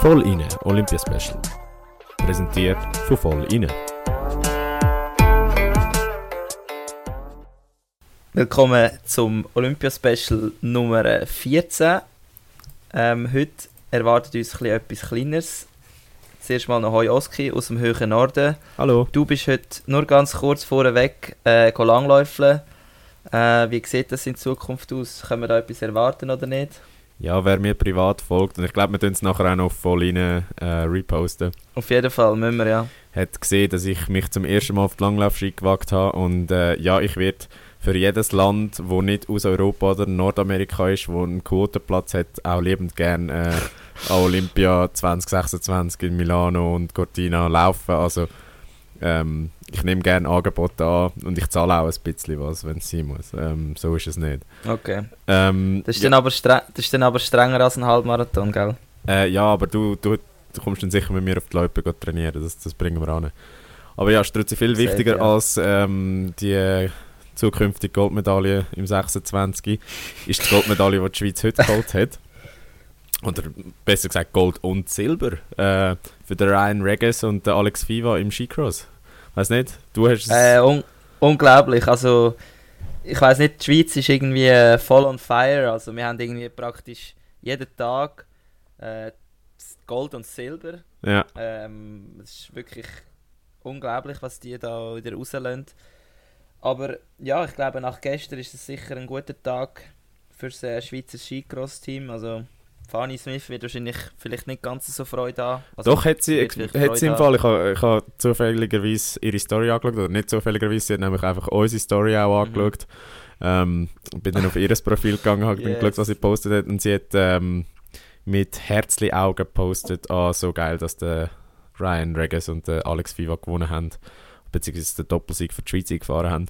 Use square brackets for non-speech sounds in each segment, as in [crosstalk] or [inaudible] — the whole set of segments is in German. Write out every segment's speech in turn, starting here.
Voll inne Olympia Special. Präsentiert von Voll inne. Willkommen zum Olympia Special Nummer 14. Ähm, heute erwartet uns ein bisschen etwas Kleineres. Zuerst mal noch Hoi Oski aus dem höheren Norden. Hallo. Du bist heute nur ganz kurz vorweg äh, langläufeln. Äh, wie sieht das in Zukunft aus? Können wir da etwas erwarten oder nicht? Ja, wer mir privat folgt, und ich glaube, wir tun es nachher auch noch voll rein äh, reposten. Auf jeden Fall, müssen wir, ja. Hat gesehen, dass ich mich zum ersten Mal auf die Langlaufski gewagt habe und äh, ja, ich werde für jedes Land, wo nicht aus Europa oder Nordamerika ist, wo einen Quotenplatz hat, auch liebend gern äh, an [laughs] Olympia 2026 in Milano und Cortina laufen. Also ähm, ich nehme gerne Angebote an und ich zahle auch ein bisschen was, wenn es sein muss. Ähm, so ist es nicht. Okay. Ähm, das, ist ja, dann aber das ist dann aber strenger als ein Halbmarathon, gell? Äh, ja, aber du, du, du kommst dann sicher mit mir auf die Loipe trainieren, das, das bringen wir an. Aber ja, Strutzi, viel Sehr, wichtiger ja. als ähm, die zukünftige Goldmedaille im 26 ist die Goldmedaille, die die Schweiz heute geholt hat. Oder besser gesagt Gold und Silber äh, für den Ryan Regis und den Alex Fiva im Skicross. Weiß nicht, du hast es. Äh, un unglaublich. Also, ich weiß nicht, die Schweiz ist irgendwie äh, voll on fire. Also, wir haben irgendwie praktisch jeden Tag äh, Gold und Silber. ja. Ähm, es ist wirklich unglaublich, was die da wieder rauslassen. Aber ja, ich glaube, nach gestern ist es sicher ein guter Tag für das äh, Schweizer Skicross-Team. Also, Fanny Smith wird wahrscheinlich vielleicht nicht ganz so Freude haben. Also, Doch, hat sie, hat sie im Fall. Ich habe ich ha zufälligerweise ihre Story angeschaut, oder nicht zufälligerweise, sie hat nämlich einfach unsere Story auch Mhm. angeschaut. Ähm, bin dann auf ihr [laughs] Profil gegangen, habe Yes. geschaut, was sie gepostet hat und sie hat ähm, mit Herzli Augen gepostet, ah, so geil, dass der Ryan Regis und der Alex Viva gewonnen haben, beziehungsweise den Doppelsieg für die Schweiz gefahren haben.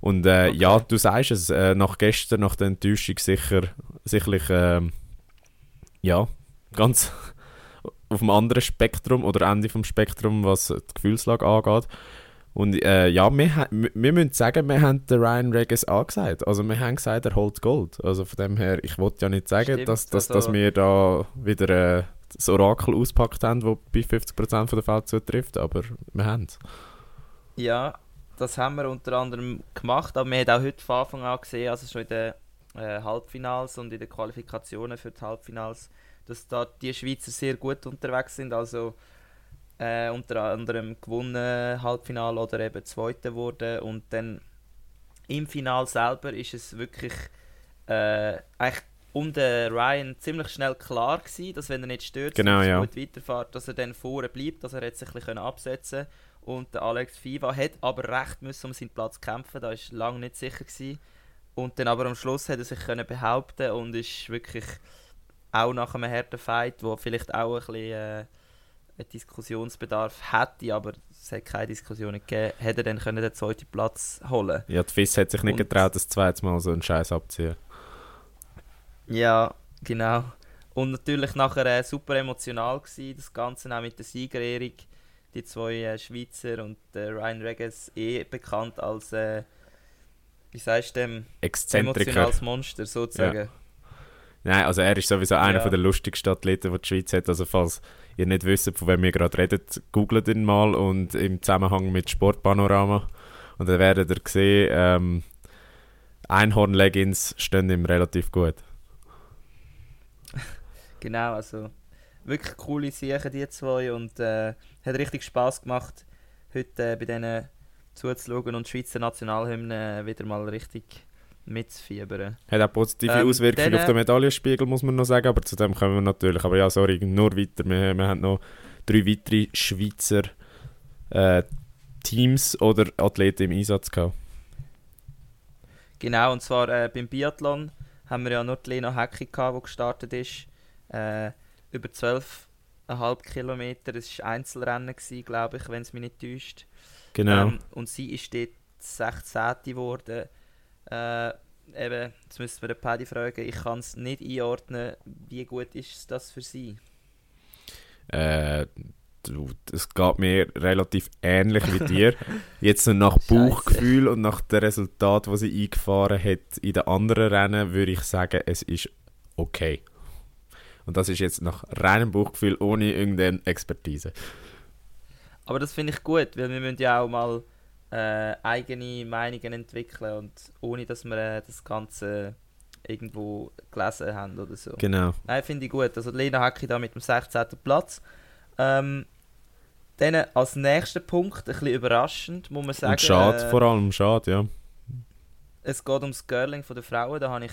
Und äh, Okay. ja, du sagst es, äh, nach gestern, nach der Enttäuschung sicher, sicherlich, ähm, ja, ganz [laughs] auf dem anderen Spektrum oder Ende vom Spektrum, was die Gefühlslage angeht. Und äh, ja, wir, wir müssen sagen, wir haben den Ryan Regis angesagt. Also wir haben gesagt, er holt Gold. Also von dem her, ich wollte ja nicht sagen, Stimmt, dass, dass, also- dass wir da wieder äh, das Orakel auspackt haben, das bei 50% von der Fälle zutrifft, aber wir haben es. Ja, das haben wir unter anderem gemacht, aber wir haben auch heute von Anfang an gesehen, also schon in den äh, Halbfinals und in den Qualifikationen für die Halbfinals, dass da die Schweizer sehr gut unterwegs sind. Also äh, unter anderem gewonnen Halbfinale oder eben Zweite wurde und dann im Final selber ist es wirklich äh, eigentlich um den Ryan ziemlich schnell klar gewesen, dass wenn er nicht stört Genau, und ja. gut weiterfährt, dass er dann vorne bleibt, dass er jetzt sich ein bisschen absetzen können. Und der Alex Fiva hat aber recht müssen um seinen Platz kämpfen, da ist lange nicht sicher gewesen. Und dann aber am Schluss hat er sich können behaupten und ist wirklich auch nach einem harten Fight, wo vielleicht auch ein bisschen äh, einen Diskussionsbedarf hätte, aber es hat keine Diskussionen gegeben, hat er dann können den zweiten Platz holen. Ja, die FIS hat sich nicht Und- getraut, das zweite Mal so einen Scheiß abzuziehen. Ja, genau. Und natürlich nachher äh, super emotional gewesen, das Ganze auch mit der Siegerehrung. Die zwei äh, Schweizer und äh, Ryan Regis eh bekannt als, äh, wie sagst du dem, Exzentriker. emotionales Monster sozusagen. Nein, also er ist sowieso einer Ja. der lustigsten Athleten, die die Schweiz hat. Also falls ihr nicht wisst, von wem wir gerade reden, googelt ihn mal und im Zusammenhang mit Sportpanorama. Und dann werdet ihr sehen, ähm, Einhorn-Leggings stehen ihm relativ gut. [laughs] Genau, also wirklich coole Sachen die zwei und äh, hat richtig Spaß gemacht, heute äh, bei denen zuzuschauen und die Schweizer Nationalhymne wieder mal richtig mitzufiebern. Hat auch positive Ähm, Auswirkungen auf den Medaillenspiegel, muss man noch sagen, aber zu dem kommen wir natürlich. Aber ja, sorry, nur weiter. Wir, wir haben noch drei weitere Schweizer äh, Teams oder Athleten im Einsatz gehabt. Genau, und zwar äh, beim Biathlon haben wir ja nur die Lena Hecki gehabt, die gestartet ist. Äh, über 12,5 Kilometer. Es war Einzelrennen, glaube ich, wenn es mich nicht täuscht. Genau. Ähm, und sie ist dort 16. geworden. Äh, eben, jetzt müssen wir den Paddy fragen, ich kann es nicht einordnen, wie gut ist das für sie? Äh, es geht mir relativ ähnlich wie dir. [laughs] Jetzt nach. Bauchgefühl und nach dem Resultat, das sie eingefahren hat in den anderen Rennen, würde ich sagen, es ist okay. Und das ist jetzt nach reinem Bauchgefühl, ohne irgendeine Expertise. Aber das finde ich gut, weil wir müssen ja auch mal äh, eigene Meinungen entwickeln und ohne, dass wir äh, das Ganze irgendwo gelesen haben oder so. Genau. Nein, finde ich gut. Also Lena Hacki da mit dem 16. Platz. Ähm, dann als nächster Punkt, ein bisschen überraschend, muss man sagen. Und schade, äh, vor allem schade, ja. Es geht ums Girling von der Frauen. Da habe ich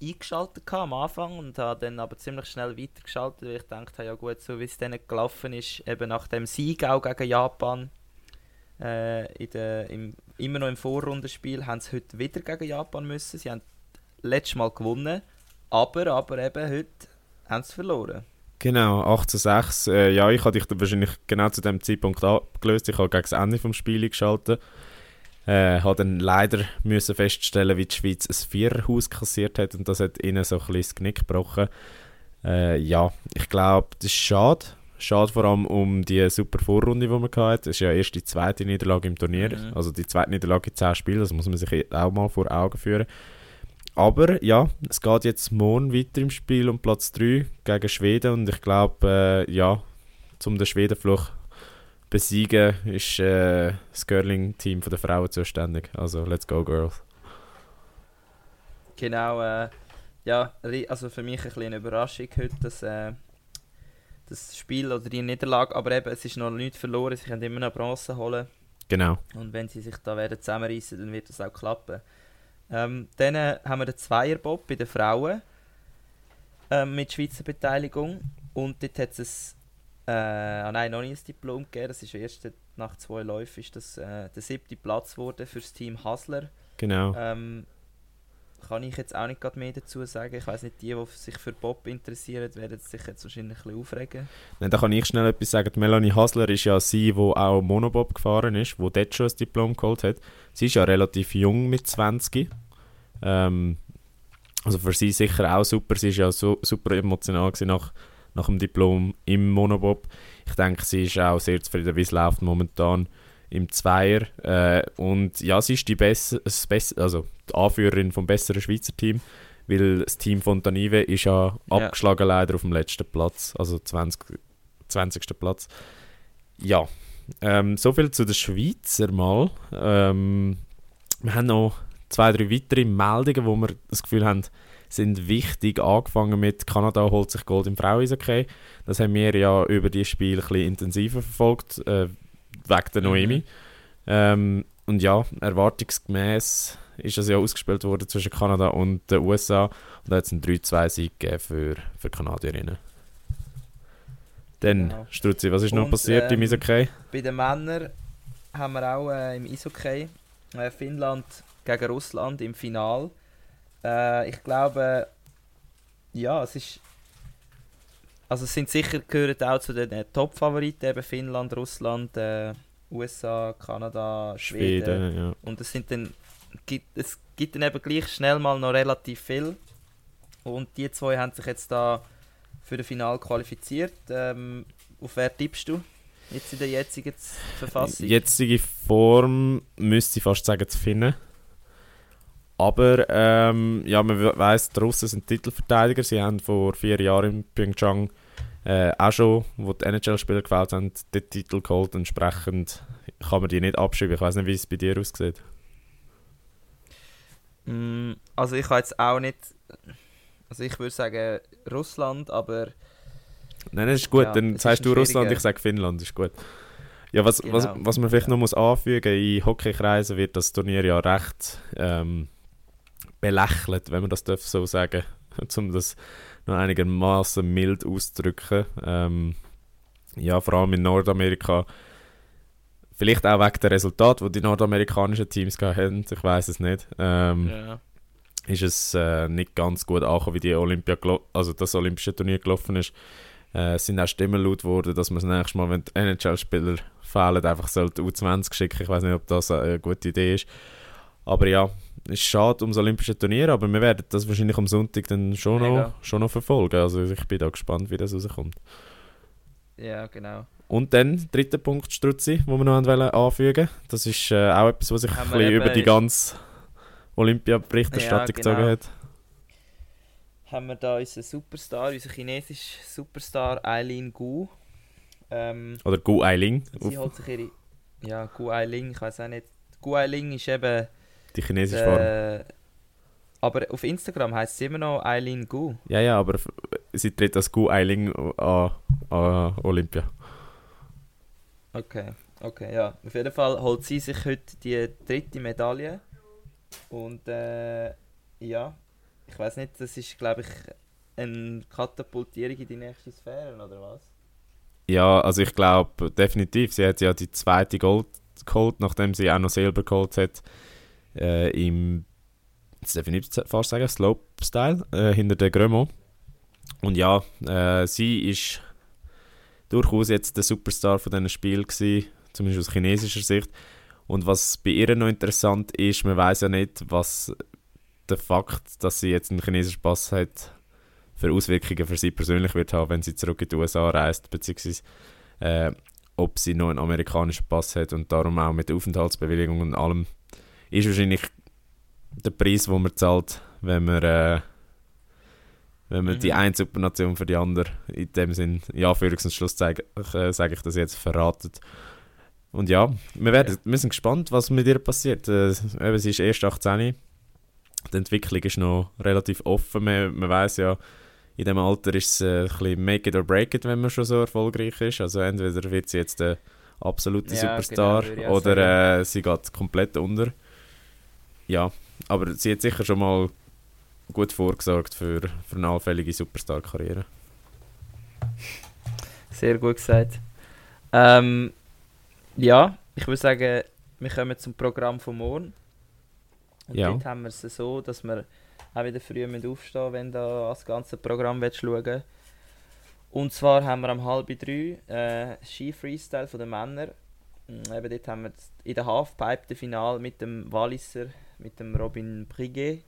eingeschaltet am Anfang und habe dann aber ziemlich schnell weitergeschaltet, weil ich dachte, ja gut, so wie es dann gelaufen ist, eben nach dem Sieg auch gegen Japan, äh, in der, im, immer noch im Vorrundenspiel, haben sie heute wieder gegen Japan müssen. Sie haben letztes Mal gewonnen, aber, aber eben heute haben sie verloren. Genau, 8 zu 6. Äh, ja, ich hatte dich wahrscheinlich genau zu dem Zeitpunkt abgelöst. Ich habe gegen das Ende des Spiels geschaltet. Äh, habe dann leider müssen feststellen, wie die Schweiz ein Viererhaus kassiert hat und das hat ihnen so ein bisschen das Genick gebrochen. Äh, ja, ich glaube, das ist schade. Schade vor allem um die super Vorrunde, die man hatte. Das ist ja erst die zweite Niederlage im Turnier. Mhm. Also die zweite Niederlage in 10 Spielen, das muss man sich auch mal vor Augen führen. Aber ja, es geht jetzt morgen weiter im Spiel um Platz 3 gegen Schweden und ich glaube, äh, ja, um den Schwedenfluch besiegen, ist äh, das Girling-Team der Frauen zuständig. Also let's go, Girls. Genau, äh, ja, also für mich ein bisschen eine Überraschung heute, dass äh, das Spiel oder die Niederlage, aber eben, es ist noch nicht verloren, sie können immer noch Bronze holen Genau. und wenn sie sich da werden zusammenreißen, dann wird das auch klappen. Ähm, dann äh, haben wir den Zweierbob bei den Frauen ähm, mit Schweizer Beteiligung und dort hat es äh, ah nein, noch nicht ein Diplom gegeben, das ist erst nach zwei Läufen ist das äh, der siebte Platz geworden für das Team Hasler. Genau. Ähm, kann ich jetzt auch nicht gerade mehr dazu sagen. Ich weiß nicht, die, die sich für Bob interessieren, werden sich jetzt wahrscheinlich ein bisschen aufregen. Nein, da kann ich schnell etwas sagen. Die Melanie Hasler ist ja sie, die auch Monobob gefahren ist, die dort schon ein Diplom geholt hat. Sie ist ja relativ jung mit 20. Ähm, also für sie sicher auch super. Sie ist ja so, super emotional nach, nach dem Diplom im Monobob. Ich denke, sie ist auch sehr zufrieden, wie es läuft momentan im Zweier. Äh, und ja, sie ist die bess also die Anführerin vom besseren Schweizer Team, weil das Team von Tanive ist ja, Ja. abgeschlagen leider auf dem letzten Platz, also 20, 20. Platz. Ja, ähm, soviel zu der Schweizer mal. Ähm, wir haben noch zwei, drei weitere Meldungen, wo wir das Gefühl haben, sind wichtig. Angefangen mit Kanada holt sich Gold im Fraueishockey. Das haben wir ja über die Spiel ein bisschen intensiver verfolgt, äh, wegen der Mhm. Noemi. Ähm, und ja, erwartungsgemäß ist das ja ausgespielt worden zwischen Kanada und den USA. Und da hat es einen 3-2-Sieg gegeben für, für die Kanadierinnen. Dann, Genau. Struzzi, was ist noch Und, passiert im ähm, Eishockey? Bei den Männern haben wir auch äh, im Eishockey äh, Finnland gegen Russland im Final. Äh, ich glaube, ja, es ist. Also es sind sicher gehören auch zu den äh, Top-Favoriten, eben Finnland, Russland, äh, USA, Kanada, Schweden. Schweden, ja. Und es sind dann, gibt, es gibt dann eben gleich schnell mal noch relativ viel. Und die zwei haben sich jetzt da für das Final qualifiziert. Ähm, auf wer tippst du jetzt in der jetzigen Verfassung? Jetzige Form müsste ich fast sagen zu finden. Aber ähm, ja, man we- weiss, die Russen sind Titelverteidiger. Sie haben vor vier Jahren in Pyeongchang äh, auch schon, wo die NHL-Spieler gewählt haben, den Titel geholt. Entsprechend kann man die nicht abschreiben. Ich weiß nicht, wie es bei dir aussieht. Mm, also ich habe jetzt auch nicht... Also ich würde sagen Russland, aber Nein, das ist gut. Ja, Dann sagst du Russland, ich sage Finnland. Ist gut. Ja, was, was, Genau. was man vielleicht Ja. noch muss anfügen in Hockeykreisen wird das Turnier ja recht ähm, belächelt, wenn man das darf so sagen, [laughs] um das noch einigermaßen mild auszudrücken. Ähm, ja, vor allem in Nordamerika. Vielleicht auch wegen der Resultate, die die nordamerikanischen Teams haben, ich weiß es nicht. Ähm, ja. ist es äh, nicht ganz gut angekommen, wie die Olympia also das olympische Turnier gelaufen ist. Äh, es sind auch Stimmen laut worden, dass man das nächste Mal, wenn die NHL-Spieler fehlen, einfach sollte U20 schicken. Ich weiß nicht, ob das eine gute Idee ist. Aber ja, es ist schade ums olympische Turnier, aber wir werden das wahrscheinlich am Sonntag dann schon, noch, schon noch verfolgen. Also ich bin da gespannt, wie das rauskommt. ja, genau. Und dann, dritter Punkt, Struzzi, den wir noch wollen anfügen Das ist äh, auch etwas, was sich ein bisschen über die ganze Olympia-Berichterstattung Ja, gezogen genau. hat. haben wir da unseren Superstar, unseren chinesischen Superstar Eileen Gu. Ähm, Oder Gu Eiling. sie holt sich ihre... Ja, Gu Eiling, ich weiß auch nicht. Gu Eiling ist eben... Die chinesische Form. Äh, aber auf Instagram heißt sie immer noch Eileen Gu. Ja, ja, aber sie tritt als Gu Eiling an, an Olympia. Okay, okay, ja. Auf jeden Fall holt sie sich heute die dritte Medaille. Und äh, ja, ich weiß nicht, das ist, glaube ich, eine Katapultierung in die nächste Sphäre, oder was? Ja, also ich glaube definitiv. Sie hat ja die zweite Gold geholt, nachdem sie auch noch Silber geholt hat. Äh, Im, jetzt darf ich nicht fast sagen, Slopestyle, äh, hinter der Grömo. Und ja, äh, sie ist durchaus jetzt der Superstar von diesem Spiel gewesen, zumindest aus chinesischer Sicht. Und was bei ihr noch interessant ist, man weiß ja nicht, was der Fakt, dass sie jetzt einen chinesischen Pass hat, für Auswirkungen für sie persönlich wird haben, wenn sie zurück in die USA reist, beziehungsweise äh, ob sie noch einen amerikanischen Pass hat und darum auch mit Aufenthaltsbewilligung und allem ist wahrscheinlich der Preis, den man zahlt, wenn man, äh, wenn man Mhm. die eine Supernation für die andere in dem Sinn, ja, Anführungs- und Schluss äh, sage ich das jetzt, verratet. Und ja, wir, werden, wir sind gespannt, was mit ihr passiert. Äh, sie ist erst 18. Die Entwicklung ist noch relativ offen. Man, man weiß ja, in dem Alter ist es äh, ein bisschen make it or break it, wenn man schon so erfolgreich ist. Also entweder wird sie jetzt der absolute Ja, Superstar genau, oder äh, sie geht komplett unter. Ja, aber sie hat sicher schon mal gut vorgesorgt für, für eine allfällige Superstar-Karriere. Sehr gut gesagt. Ähm, ja, ich würde sagen, wir kommen zum Programm von morgen. Und Ja. dort haben wir es so, dass wir auch wieder früh müssen aufstehen wenn du das ganze Programm willst schauen Und zwar haben wir am halb drei äh, Ski-Freestyle von den Männern. Mm, Eben dort haben wir in der Halfpipe das Finale mit dem Walliser, mit dem Robin Briguet.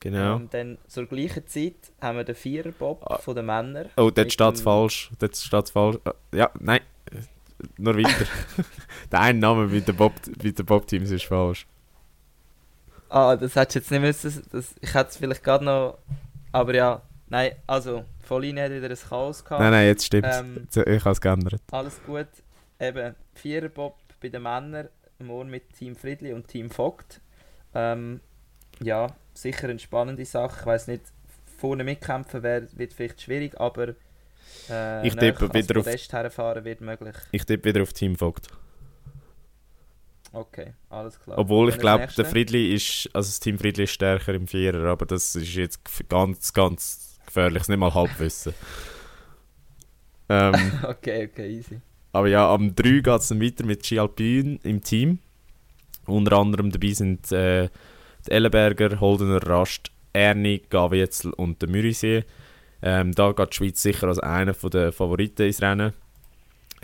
Genau. Und dann zur gleichen Zeit haben wir den Viererbob Ah. von den Männern. oh, dort steht es falsch. Dort steht falsch. Äh, Ja, nein. Nur weiter. [laughs] der eine Name mit dem Bob, mit dem Bob-Teams ist falsch. Ah, das hättest du jetzt nicht müssen. Das, ich hätte es vielleicht gerade noch. Aber ja, nein, also, Volline hat wieder ein Chaos gehabt. Nein, nein, jetzt stimmt Ähm, Ich habe es geändert. Alles gut. Eben, Viererbob bei den Männern, morgen mit Team Friedli und Team Vogt. Ähm, ja, sicher eine spannende Sache. Ich weiß nicht, vorne mitkämpfen wär, wird vielleicht schwierig, aber äh, Ich tippe wieder auf- herfahren wird möglich. Ich tippe wieder auf Team Vogt. Okay, alles klar. Obwohl ich glaube, der Friedli ist, also das Team Friedli ist stärker im Vierer, aber das ist jetzt ganz, ganz gefährlich, nicht mal Halbwissen. [laughs] ähm, Okay, okay, easy. aber ja, am 3 geht es dann weiter mit Ski Alpin im Team. Unter anderem dabei sind äh, die Ellenberger, Holdener Rast, Ernie, Gavietzel und der Mürisee. Ähm, da geht die Schweiz sicher als einer der Favoriten ins Rennen.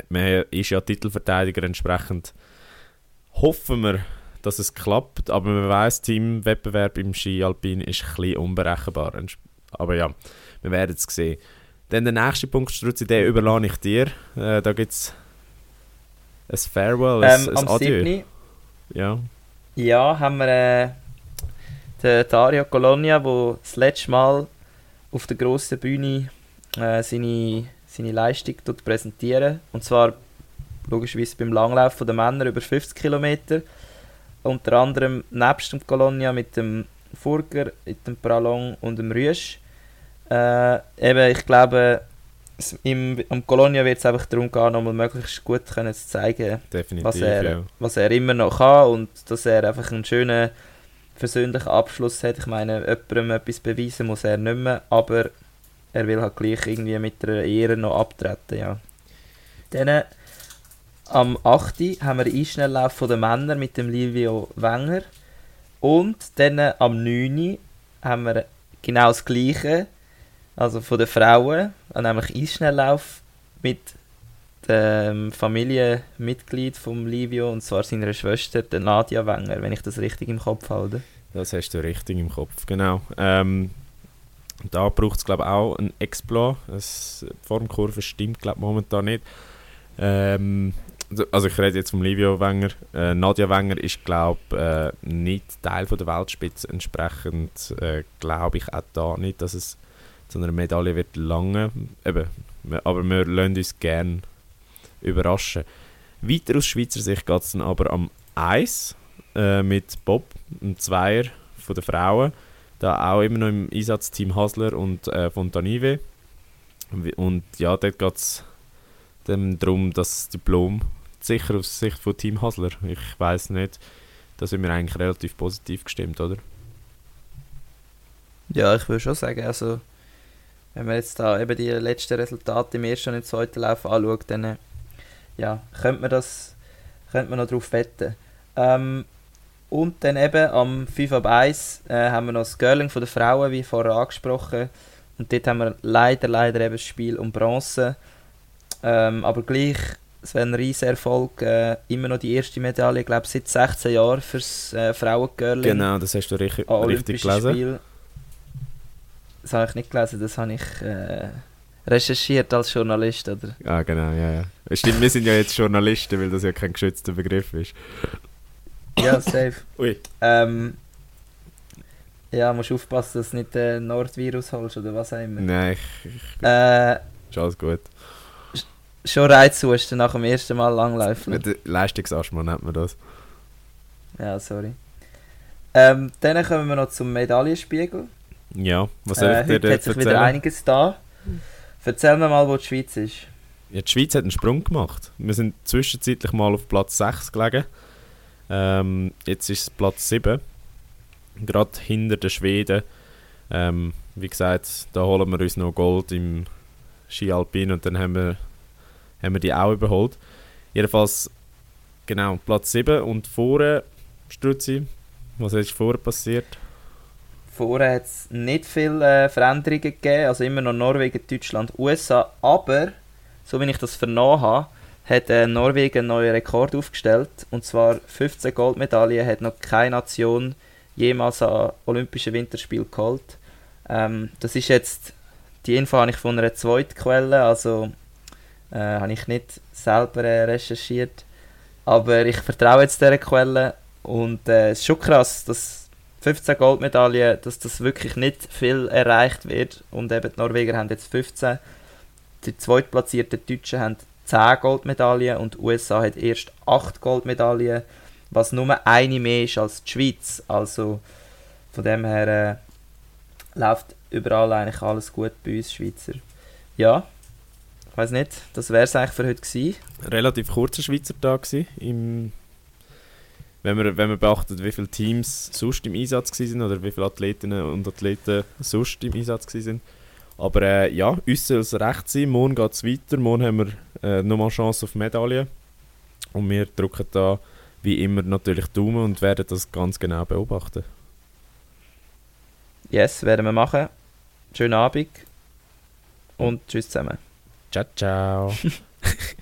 Man ist ja Titelverteidiger, entsprechend hoffen wir, dass es klappt. Aber man weiß, Teamwettbewerb im Ski Alpin ist ein bisschen unberechenbar. Aber ja, wir werden es sehen. Dann der nächste Punkt, Struzzi, den überlasse ich dir. Äh, da gibt es ein Farewell, ein, Ähm, ein am Adieu. 7. Ja. Ja, haben wir äh, den Dario Colonia, der das letzte Mal auf der grossen Bühne äh, seine, seine Leistung tut präsentieren. Und zwar logischerweise beim Langlauf der Männer über 50 Kilometer. Unter anderem nebst dem Colonia mit dem Furger, mit dem Pralong und dem Rüsch. Äh, eben, ich glaube, im, am Colonia wird es einfach darum gehen, nochmal möglichst gut können zu zeigen, Definitiv, was er, ja. was er immer noch kann und dass er einfach einen schönen persönlichen Abschluss hat. Ich meine, jemandem etwas beweisen muss er nicht mehr, aber er will halt gleich irgendwie mit der Ehre noch abtreten, ja. Dann am 8. haben wir den Einschnelllauf von den Männern mit dem Livio Wenger und dann am 9. haben wir genau das Gleiche, also von den Frauen, äh, nämlich Einschnelllauf mit dem Familienmitglied vom Livio und zwar seiner Schwester, der Nadia Wenger, wenn ich das richtig im Kopf halte. Das hast du richtig im Kopf, genau. Ähm, da braucht es glaube ich auch ein Exploit. Die Formkurve stimmt glaube momentan nicht. Ähm, also ich rede jetzt vom Livio Wenger. Äh, Nadja Wenger ist glaube äh, nicht Teil von der Weltspitze. Entsprechend äh, glaube ich auch da nicht, dass es zu einer Medaille wird lange. Aber wir lassen uns gerne überraschen. Weiter aus Schweizer Sicht geht es dann aber am Eis äh, mit Bob, einem Zweier von den Frauen. Da auch immer noch im Einsatz Team Hasler und äh, Fontanive. Und ja, dort geht es darum, dass das Diplom sicher aus Sicht von Team Hasler, ich weiß nicht, da sind wir eigentlich relativ positiv gestimmt, oder? Ja, ich würde schon sagen, also wenn man jetzt da eben die letzten Resultate im ersten und im zweiten Lauf anschaut, dann ja, könnte man das könnte man noch darauf wetten. Ähm, und dann eben am 5 ab 1 äh, haben wir noch das Girling von den Frauen, wie vorher angesprochen. Und dort haben wir leider, leider eben das Spiel um Bronze. Ähm, aber gleich, es wäre ein riesiger Erfolg. Äh, immer noch die erste Medaille, ich glaube seit 16 Jahren fürs äh, Frauen-Girling. Genau, das hast du richtig, richtig gelesen. Spiel. Das habe ich nicht gelesen, das habe ich äh, recherchiert als Journalist, oder? Ah, genau, ja, ja. Stimmt, wir sind ja jetzt Journalisten, weil das ja kein geschützter Begriff ist. Ja, safe. [laughs] Ui. Ähm, ja, musst aufpassen, dass du nicht den Nordvirus holst oder was auch immer. Nein, ich, ich äh, ist alles gut. Schon Reizhusten nach dem ersten Mal langlaufen. Leistungsasthma nennt man das. Ja, sorry. Ähm, dann kommen wir noch zum Medaillenspiegel. Ja, was soll äh, ich dir heute hat sich wieder einiges da. Erzähl mir mal, wo die Schweiz ist. Ja, die Schweiz hat einen Sprung gemacht. Wir sind zwischenzeitlich mal auf Platz 6 gelegen. Ähm, jetzt ist es Platz 7. Gerade hinter den Schweden. Ähm, wie gesagt, da holen wir uns noch Gold im Ski Alpin und dann haben wir, haben wir die auch überholt. Jedenfalls, genau, Platz 7 und vorne, Struzzi, was ist vorher passiert? Vorher hat es nicht viele äh, Veränderungen gegeben, also immer noch Norwegen, Deutschland, USA, aber, so wie ich das vernommen habe, hat äh, Norwegen einen neuen Rekord aufgestellt, und zwar 15 Goldmedaillen hat noch keine Nation jemals an Olympischen Winterspielen geholt. Ähm, das ist jetzt, die Info habe ich von einer zweiten Quelle, also äh, habe ich nicht selber äh, recherchiert, aber ich vertraue jetzt dieser Quelle und äh, es ist schon krass, dass 15 Goldmedaillen, dass das wirklich nicht viel erreicht wird. Und eben die Norweger haben jetzt 15. Die zweitplatzierten Deutschen haben 10 Goldmedaillen und die USA hat erst 8 Goldmedaillen, was nur eine mehr ist als die Schweiz. Also von dem her äh, läuft überall eigentlich alles gut bei uns Schweizer. Ja, ich weiß nicht, das wäre es eigentlich für heute gewesen. Relativ kurzer Schweizer Tag im wenn man, wenn man beachtet, wie viele Teams sonst im Einsatz waren oder wie viele Athletinnen und Athleten sonst im Einsatz waren. Aber äh, ja, uns soll es recht sein. Morgen geht es weiter. Morgen haben wir äh, nochmal Chance auf Medaillen. Und wir drücken da wie immer natürlich Daumen und werden das ganz genau beobachten. Yes, werden wir machen. Schönen Abend und tschüss zusammen. Ciao, ciao. [laughs]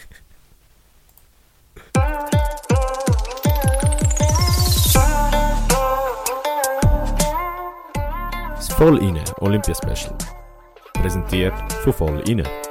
Voll inne Olympia Special. Präsentiert von Voll inne.